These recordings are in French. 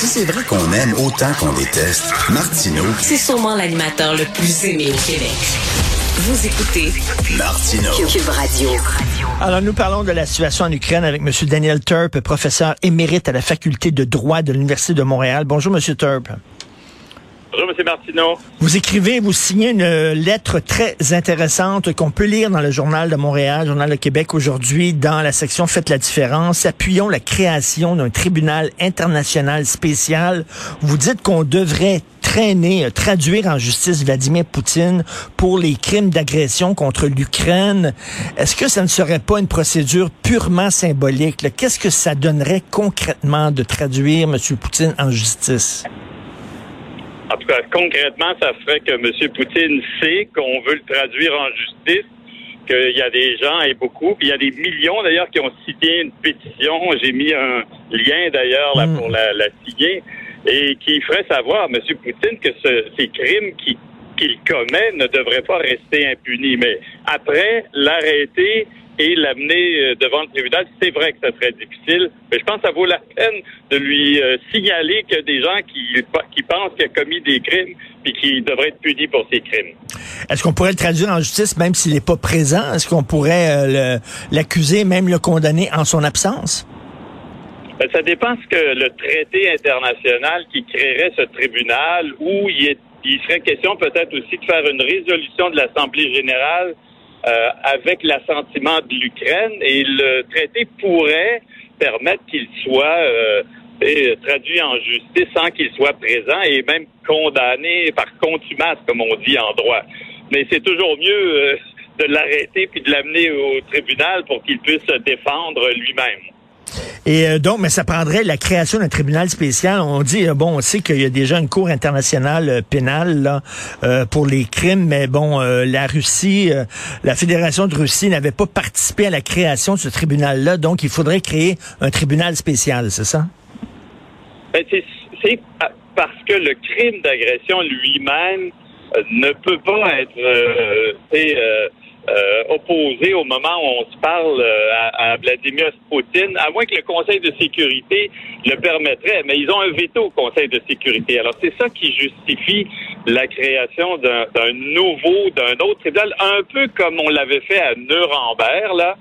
Si c'est vrai qu'on aime autant qu'on déteste, Martineau, C'est sûrement l'animateur le plus aimé au Québec. Vous écoutez Martineau. Cube Radio. Alors, nous parlons de la situation en Ukraine avec M. Daniel Turp, professeur émérite à la faculté de droit de l'Université de Montréal. Bonjour, M. Turp. Bonjour, M. Martineau. Vous écrivez, vous signez une lettre très intéressante qu'on peut lire dans le Journal de Montréal, Journal de Québec aujourd'hui, dans la section Faites la différence. Appuyons la création d'un tribunal international spécial. Vous dites qu'on devrait traîner, euh, traduire en justice Vladimir Poutine pour les crimes d'agression contre l'Ukraine. Est-ce que ça ne serait pas une procédure purement symbolique? Qu'est-ce que ça donnerait concrètement de traduire M. Poutine en justice? En tout cas, concrètement, ça ferait que M. Poutine sait qu'on veut le traduire en justice, qu'il y a des gens, et beaucoup, puis il y a des millions d'ailleurs qui ont signé une pétition. J'ai mis un lien d'ailleurs là Mm. pour la, la signer, et qui ferait savoir à M. Poutine que ce- ces crimes qui- qu'il commet ne devraient pas rester impunis. Mais après, l'arrêter et l'amener euh, devant le tribunal, c'est vrai que ça serait difficile, mais je pense que ça vaut la peine de lui euh, signaler qu'il y a des gens qui, qui pensent qu'il a commis des crimes puis qui devraient être punis pour ces crimes. Est-ce qu'on pourrait le traduire en justice même s'il n'est pas présent? Est-ce qu'on pourrait euh, l'accuser, même le condamner en son absence? Ben, ça dépend ce que le traité international qui créerait ce tribunal où il, est- il serait question peut-être aussi de faire une résolution de l'Assemblée générale euh, avec l'assentiment de l'Ukraine et le traité pourrait permettre qu'il soit euh, traduit en justice sans qu'il soit présent et même condamné par contumace, comme on dit en droit. Mais c'est toujours mieux euh, de l'arrêter puis de l'amener au tribunal pour qu'il puisse se défendre lui-même. Et euh, donc, mais ça prendrait la création d'un tribunal spécial. On dit, euh, bon, on sait qu'il y a déjà une cour internationale euh, pénale pour les crimes, mais bon, la Russie, la Fédération de Russie n'avait pas participé à la création de ce tribunal-là, donc il faudrait créer un tribunal spécial, c'est ça? Ben, c'est, parce que le crime d'agression lui-même ne peut pas être euh, opposé au moment où on se parle euh, à, à Vladimir Poutine, à moins que le Conseil de sécurité le permettrait. Mais ils ont un veto au Conseil de sécurité. Alors c'est ça qui justifie la création d'un, d'un nouveau, d'un autre tribunal, un peu comme on l'avait fait à Nuremberg, là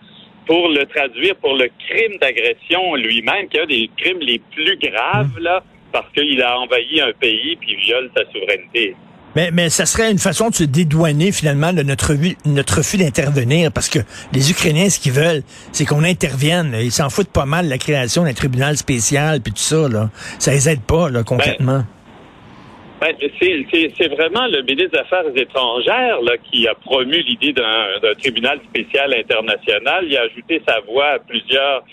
pour le traduire pour le crime d'agression lui-même, qui est un des crimes les plus graves, là, parce qu'il a envahi un pays puis viole sa souveraineté. Mais, mais ça serait une façon de se dédouaner finalement de notre, refus- d'intervenir, parce que les Ukrainiens, ce qu'ils veulent, c'est qu'on intervienne. Ils s'en foutent pas mal de la création d'un tribunal spécial, puis tout ça. Là. Ça les aide pas, là, concrètement. Ben, c'est, c'est, vraiment le ministre des Affaires étrangères là, qui a promu l'idée d'un, d'un tribunal spécial international. Il a ajouté sa voix à plusieurs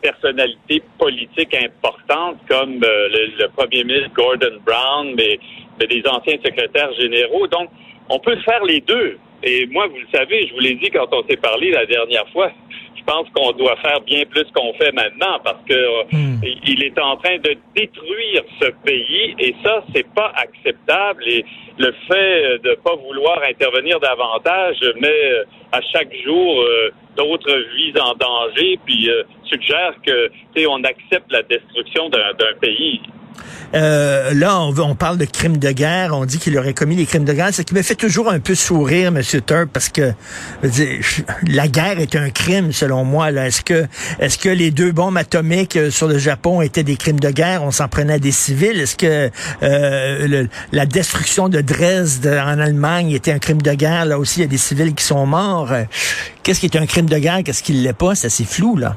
personnalités politiques importantes comme euh, le, le premier ministre Gordon Brown, mais, mais des anciens secrétaires généraux. Donc, on peut faire les deux. Et moi, vous le savez, je vous l'ai dit quand on s'est parlé la dernière fois, je pense qu'on doit faire bien plus qu'on fait maintenant parce que euh, Hmm. il est en train de détruire ce pays et ça, c'est pas acceptable. Et le fait de pas vouloir intervenir davantage met euh, à chaque jour euh, d'autres vies en danger, puis euh, suggère que tu sais, on accepte la destruction d'un pays. Euh, là, on, parle de crimes de guerre. On dit qu'il aurait commis des crimes de guerre. Ce qui me fait toujours un peu sourire, M. Turp, parce que la guerre est un crime, selon moi. Est-ce que, est-ce que les deux bombes atomiques euh, sur le Japon étaient des crimes de guerre? On s'en prenait à des civils. Est-ce que euh, la destruction de Dresde en Allemagne était un crime de guerre? Là aussi, il y a des civils qui sont morts. Qu'est-ce qui est un crime de guerre? Qu'est-ce qui ne l'est pas? C'est assez flou, là.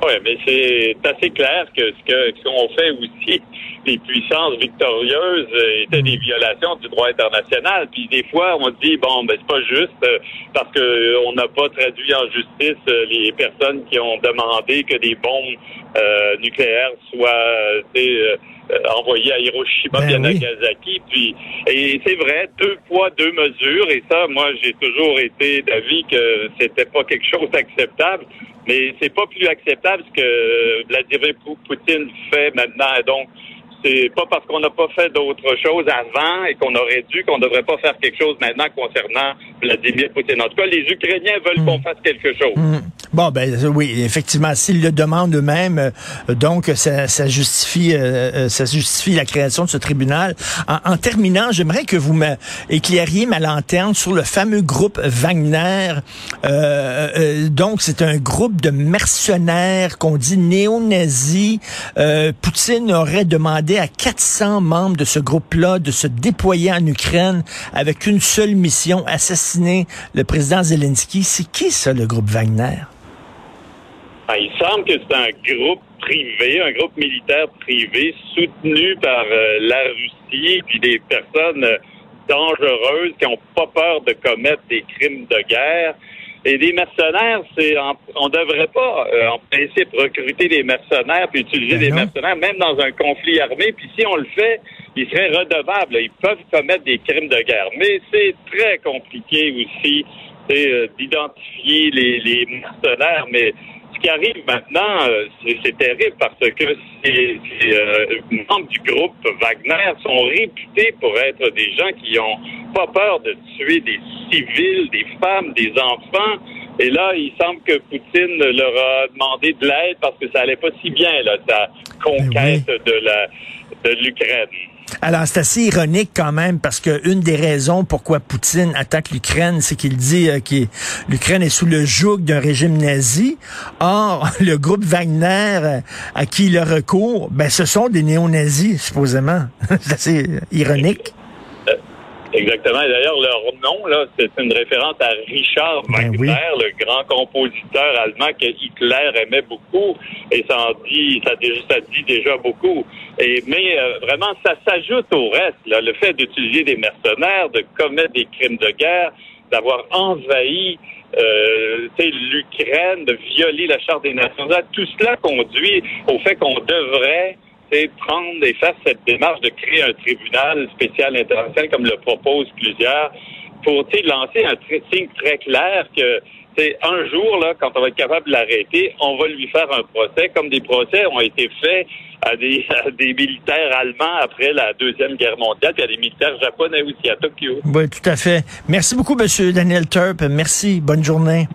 Oui, mais c'est assez clair que ce qu'on fait aussi, les puissances victorieuses euh, étaient des violations du droit international. Puis des fois, on dit bon, ben c'est pas juste euh, parce que euh, on n'a pas traduit en justice euh, les personnes qui ont demandé que des bombes euh, nucléaires soient envoyées à Hiroshima Ben et à oui. Nagasaki. Puis et c'est vrai, deux poids deux mesures. Et ça, moi, j'ai toujours été d'avis que c'était pas quelque chose d'acceptable. Mais c'est pas plus acceptable ce que Vladimir Poutine fait maintenant. Donc, c'est pas parce qu'on n'a pas fait d'autres choses avant et qu'on aurait dû qu'on devrait pas faire quelque chose maintenant concernant Vladimir Poutine. En tout cas, les Ukrainiens veulent qu'on fasse quelque chose. Hmm. Bon, ben oui, effectivement, s'ils le demandent eux-mêmes, euh, donc ça, ça justifie, euh, ça justifie la création de ce tribunal. En, terminant, j'aimerais que vous m'éclairiez ma lanterne sur le fameux groupe Wagner. donc, c'est un groupe de mercenaires qu'on dit néo-nazis. Poutine aurait demandé à 400 membres de ce groupe-là de se déployer en Ukraine avec une seule mission, assassiner le président Zelensky. C'est qui ça, le groupe Wagner? Ah, il semble que c'est un groupe privé, un groupe militaire privé soutenu par euh, la Russie, puis des personnes euh, dangereuses qui n'ont pas peur de commettre des crimes de guerre. Et des mercenaires, c'est on devrait pas euh, en principe recruter des mercenaires puis utiliser ben des mercenaires même dans un conflit armé. Puis si on le fait, ils seraient redevables. Ils peuvent commettre des crimes de guerre, mais c'est très compliqué aussi d'identifier les, les mercenaires. Mais ce qui arrive maintenant, euh, c'est terrible parce que ces, euh, membres du groupe Wagner sont réputés pour être des gens qui ont pas peur de tuer des civils, des femmes, des enfants. Et là, il semble que Poutine leur a demandé de l'aide parce que ça allait pas si bien, là, sa conquête ben de la de l'Ukraine. Alors, c'est assez ironique quand même parce que une des raisons pourquoi Poutine attaque l'Ukraine, c'est qu'il dit euh, que l'Ukraine est sous le joug d'un régime nazi. Or, le groupe Wagner euh, à qui il a recours, ben, ce sont des néo-nazis, supposément. c'est assez ironique. Exactement. D'ailleurs, leur nom, là, c'est une référence à Richard ben Wagner, le grand compositeur allemand que Hitler aimait beaucoup. Et ça en dit, ça, dit déjà beaucoup. Et, mais euh, vraiment, ça s'ajoute au reste. Là, le fait d'utiliser des mercenaires, de commettre des crimes de guerre, d'avoir envahi euh, l'Ukraine, de violer la Charte des Nations Unies, tout cela conduit au fait qu'on devrait c'est prendre et faire cette démarche de créer un tribunal spécial international comme le proposent plusieurs pour lancer un signe très clair que c'est un jour, là, quand on va être capable de l'arrêter, on va lui faire un procès, comme des procès ont été faits à des, militaires allemands après la Deuxième Guerre mondiale, puis à des militaires japonais aussi à Tokyo. Oui, tout à fait. Merci beaucoup, Monsieur Daniel Turp. Merci. Bonne journée.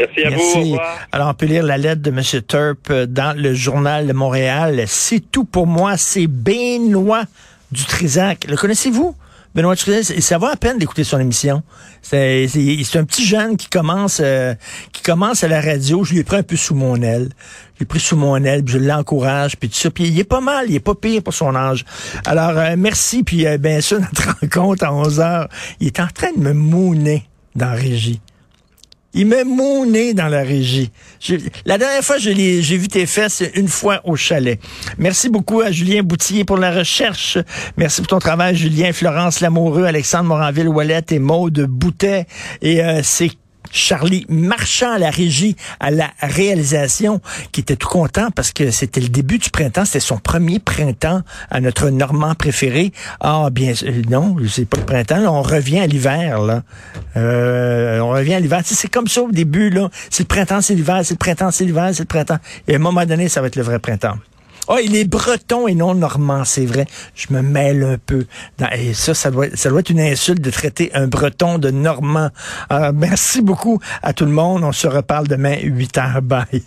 Merci à vous. Alors, on peut lire la lettre de M. Turp euh, dans le journal de Montréal. C'est tout pour moi. C'est Benoît Dutrisac. Le connaissez-vous? Benoît Dutrisac, ça va à peine d'écouter son émission. C'est un petit jeune qui commence euh, qui commence à la radio. Je lui ai pris un peu sous mon aile. Je l'ai pris sous mon aile, puis je l'encourage, puis tout ça. Puis il est pas mal, il est pas pire pour son âge. Alors, euh, merci. Puis bien sûr, notre rencontre à 11 heures, il est en train de me mouner dans la régie. Il m'a mouné dans la régie. la dernière fois, j'ai vu tes fesses une fois au chalet. Merci beaucoup à Julien Boutier pour la recherche. Merci pour ton travail, Julien, Florence Lamoureux, Alexandre Moranville-Wallet et Maude Boutet. Et euh, c'est Charlie Marchand à la régie, à la réalisation, qui était tout content parce que c'était le début du printemps, c'était son premier printemps à notre Normand préféré. Ah bien non, c'est pas le printemps, on revient à l'hiver là. Euh, on revient à l'hiver. c'est comme ça au début là. C'est le printemps, c'est l'hiver, c'est le printemps, c'est l'hiver, c'est le printemps. Et à un moment donné, ça va être le vrai printemps. Oh, il est breton et non normand, c'est vrai. Je me mêle un peu. et ça, ça doit, ça doit être une insulte de traiter un breton de normand. Alors, merci beaucoup à tout le monde. On se reparle demain, 8 h. Bye.